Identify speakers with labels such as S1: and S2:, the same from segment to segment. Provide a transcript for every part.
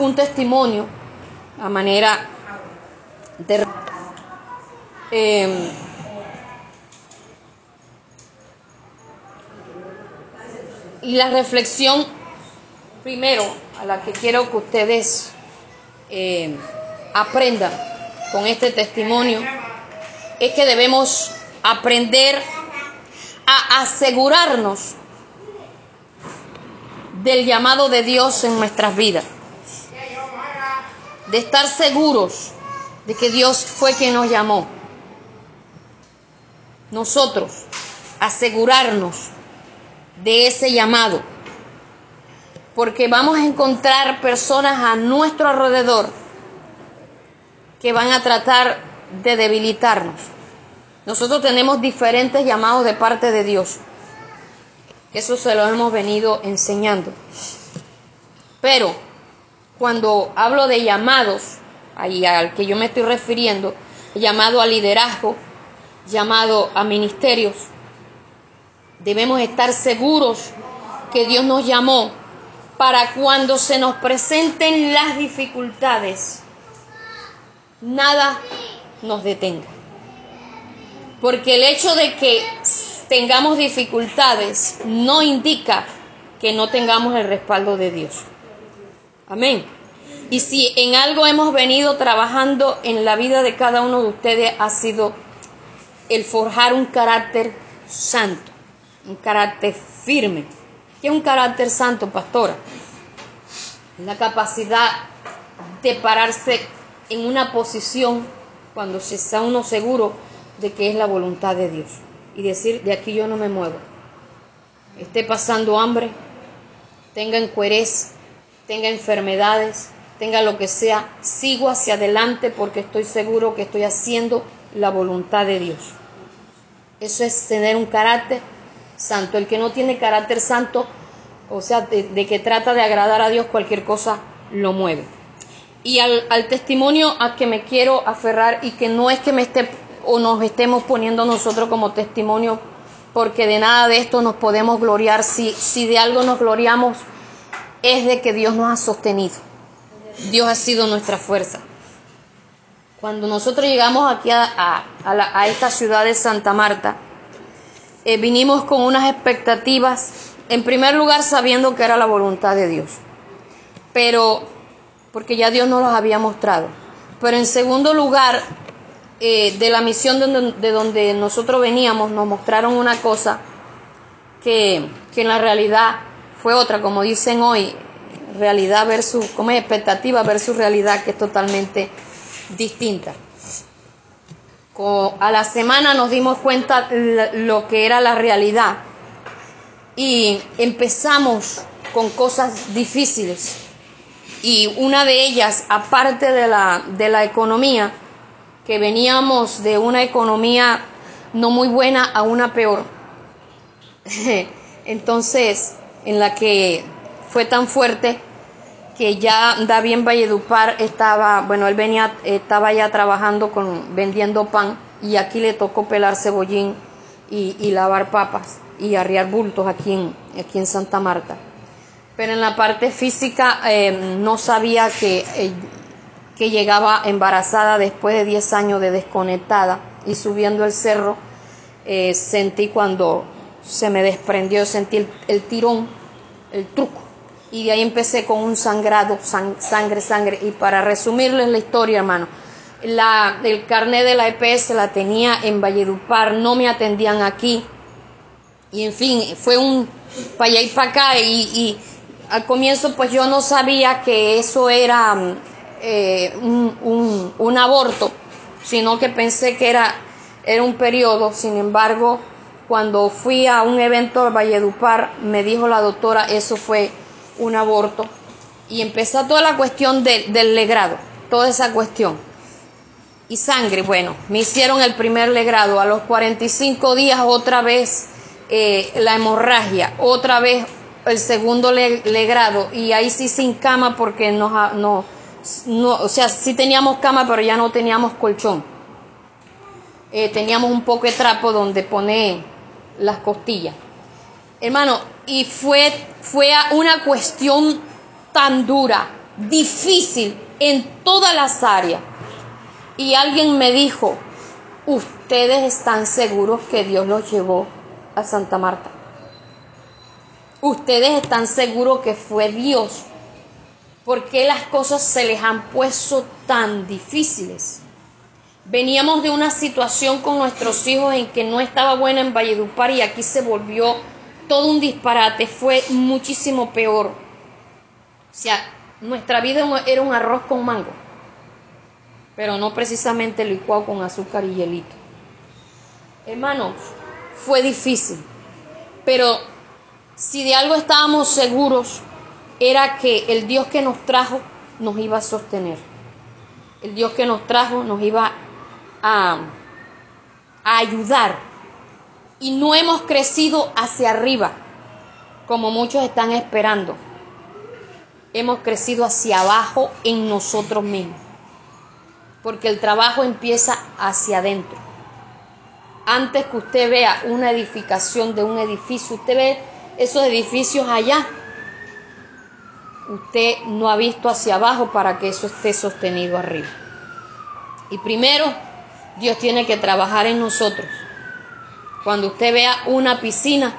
S1: un testimonio a manera de... Eh, y la reflexión primero a la que quiero que ustedes eh, aprendan con este testimonio es que debemos aprender a asegurarnos del llamado de Dios en nuestras vidas. De estar seguros de que Dios fue quien nos llamó. Nosotros asegurarnos de ese llamado. Porque vamos a encontrar personas a nuestro alrededor que van a tratar de debilitarnos. Nosotros tenemos diferentes llamados de parte de Dios. Eso se lo hemos venido enseñando. Pero cuando hablo de llamados, ahí al que yo me estoy refiriendo, llamado a liderazgo, llamado a ministerios, debemos estar seguros que Dios nos llamó para cuando se nos presenten las dificultades, nada nos detenga. Porque el hecho de que tengamos dificultades no indica que no tengamos el respaldo de Dios. Amén. Y si en algo hemos venido trabajando en la vida de cada uno de ustedes ha sido el forjar un carácter santo, un carácter firme. ¿Qué es un carácter santo, pastora? La capacidad de pararse en una posición cuando se está uno seguro de que es la voluntad de Dios y decir, de aquí yo no me muevo. Esté pasando hambre, tenga encuerez, tenga enfermedades, tenga lo que sea, sigo hacia adelante porque estoy seguro que estoy haciendo la voluntad de Dios. Eso es tener un carácter santo. El que no tiene carácter santo, o sea, de, que trata de agradar a Dios, cualquier cosa lo mueve. Y al, al testimonio a que me quiero aferrar y que no es que me esté o nos estemos poniendo nosotros como testimonio, porque de nada de esto nos podemos gloriar. Si, si de algo nos gloriamos, es de que Dios nos ha sostenido. Dios ha sido nuestra fuerza. Cuando nosotros llegamos aquí a, a, esta ciudad de Santa Marta, eh, vinimos con unas expectativas, en primer lugar sabiendo que era la voluntad de Dios, pero porque ya Dios nos los había mostrado, pero en segundo lugar eh, de la misión de donde, nosotros veníamos nos mostraron una cosa que, en la realidad fue otra, como dicen hoy, realidad versus, como es expectativa versus realidad que es totalmente distinta. A la semana nos dimos cuenta lo que era la realidad y empezamos con cosas difíciles y una de ellas, aparte de la, de la economía, que veníamos de una economía no muy buena a una peor. Entonces, en la que fue tan fuerte que ya David Valledupar estaba, bueno, él venía, estaba ya trabajando con, vendiendo pan y aquí le tocó pelar cebollín y, lavar papas y arriar bultos aquí en, aquí en Santa Marta. Pero en la parte física eh, no sabía que eh, que llegaba embarazada después de 10 años de desconectada y subiendo el cerro eh, sentí cuando se me desprendió, sentí el, tirón, el truco. Y de ahí empecé con un sangrado, sangre, sangre. Y para resumirles la historia, hermano, la, el carnet de la EPS la tenía en Valledupar, no me atendían aquí. Y en fin, fue un para allá y para acá. Y, y al comienzo pues yo no sabía que eso era eh, un, un, aborto, sino que pensé que era, era un periodo. Sin embargo, cuando fui a un evento de Valledupar, me dijo la doctora, eso fue un aborto. Y empezó toda la cuestión del legrado, toda esa cuestión. Y sangre, bueno, me hicieron el primer legrado. A los 45 días otra vez eh, la hemorragia, otra vez el segundo legrado. Y ahí sí sin cama porque no, no no, o sea, sí teníamos cama, pero ya no teníamos colchón. Eh, teníamos un poco de trapo donde pone las costillas. Hermano, y fue, fue una cuestión tan dura difícil en todas las áreas. Y alguien me dijo, ustedes están seguros que Dios los llevó a Santa Marta. Ustedes están seguros que fue Dios. ¿Por qué las cosas se les han puesto tan difíciles? Veníamos de una situación con nuestros hijos en que no estaba buena en Valledupar y aquí se volvió todo un disparate, fue muchísimo peor. O sea, nuestra vida era un arroz con mango, pero no precisamente licuado con azúcar y hielito. Hermanos, fue difícil, pero si de algo estábamos seguros, era que el Dios que nos trajo nos iba a sostener. El Dios que nos trajo nos iba a, a ayudar. Y no hemos crecido hacia arriba, como muchos están esperando. Hemos crecido hacia abajo en nosotros mismos. Porque el trabajo empieza hacia adentro. Antes que usted vea una edificación de un edificio, usted ve esos edificios allá. Usted no ha visto hacia abajo para que eso esté sostenido arriba. Y primero, Dios tiene que trabajar en nosotros. Cuando usted vea una piscina,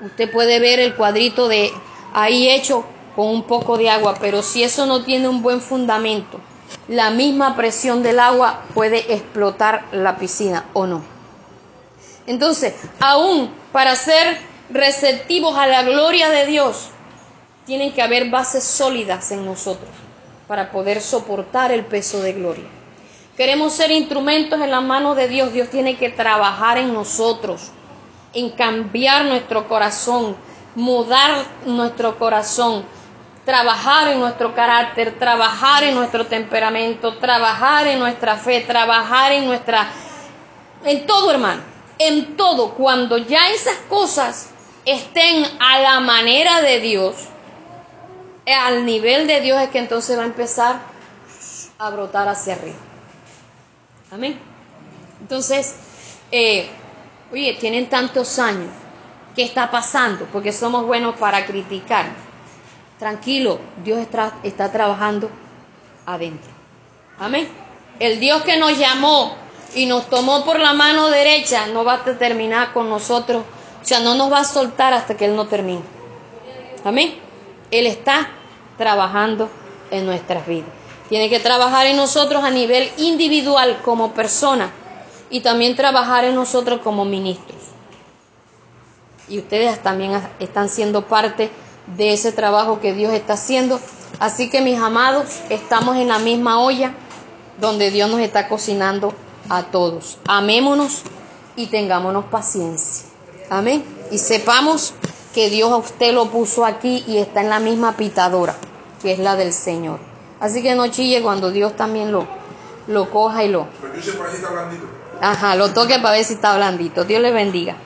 S1: usted puede ver el cuadrito de ahí hecho con un poco de agua, pero si eso no tiene un buen fundamento, la misma presión del agua puede explotar la piscina o no. Entonces, aún para ser receptivos a la gloria de Dios, tienen que haber bases sólidas en nosotros para poder soportar el peso de gloria. Queremos ser instrumentos en la mano de Dios. Dios tiene que trabajar en nosotros, en cambiar nuestro corazón, mudar nuestro corazón, trabajar en nuestro carácter, trabajar en nuestro temperamento, trabajar en nuestra fe, trabajar en nuestra... en todo, hermano, en todo. Cuando ya esas cosas estén a la manera de Dios, al nivel de Dios es que entonces va a empezar a brotar hacia arriba. Amén. Entonces, eh, oye, tienen tantos años. ¿Qué está pasando? Porque somos buenos para criticar. Tranquilo, Dios está, está trabajando adentro. Amén. El Dios que nos llamó y nos tomó por la mano derecha no va a terminar con nosotros o sea, no nos va a soltar hasta que Él no termine. Amén. Él está trabajando en nuestras vidas. Tiene que trabajar en nosotros a nivel individual como persona y también trabajar en nosotros como ministros. Y ustedes también están siendo parte de ese trabajo que Dios está haciendo. Así que mis amados, estamos en la misma olla donde Dios nos está cocinando a todos. Amémonos y tengámonos paciencia. Amén. Y sepamos que Dios a usted lo puso aquí y está en la misma pitadora, que es la del Señor. Así que no chille cuando Dios también lo, lo coja y lo... Ajá, lo toque para ver si está blandito. Dios le bendiga.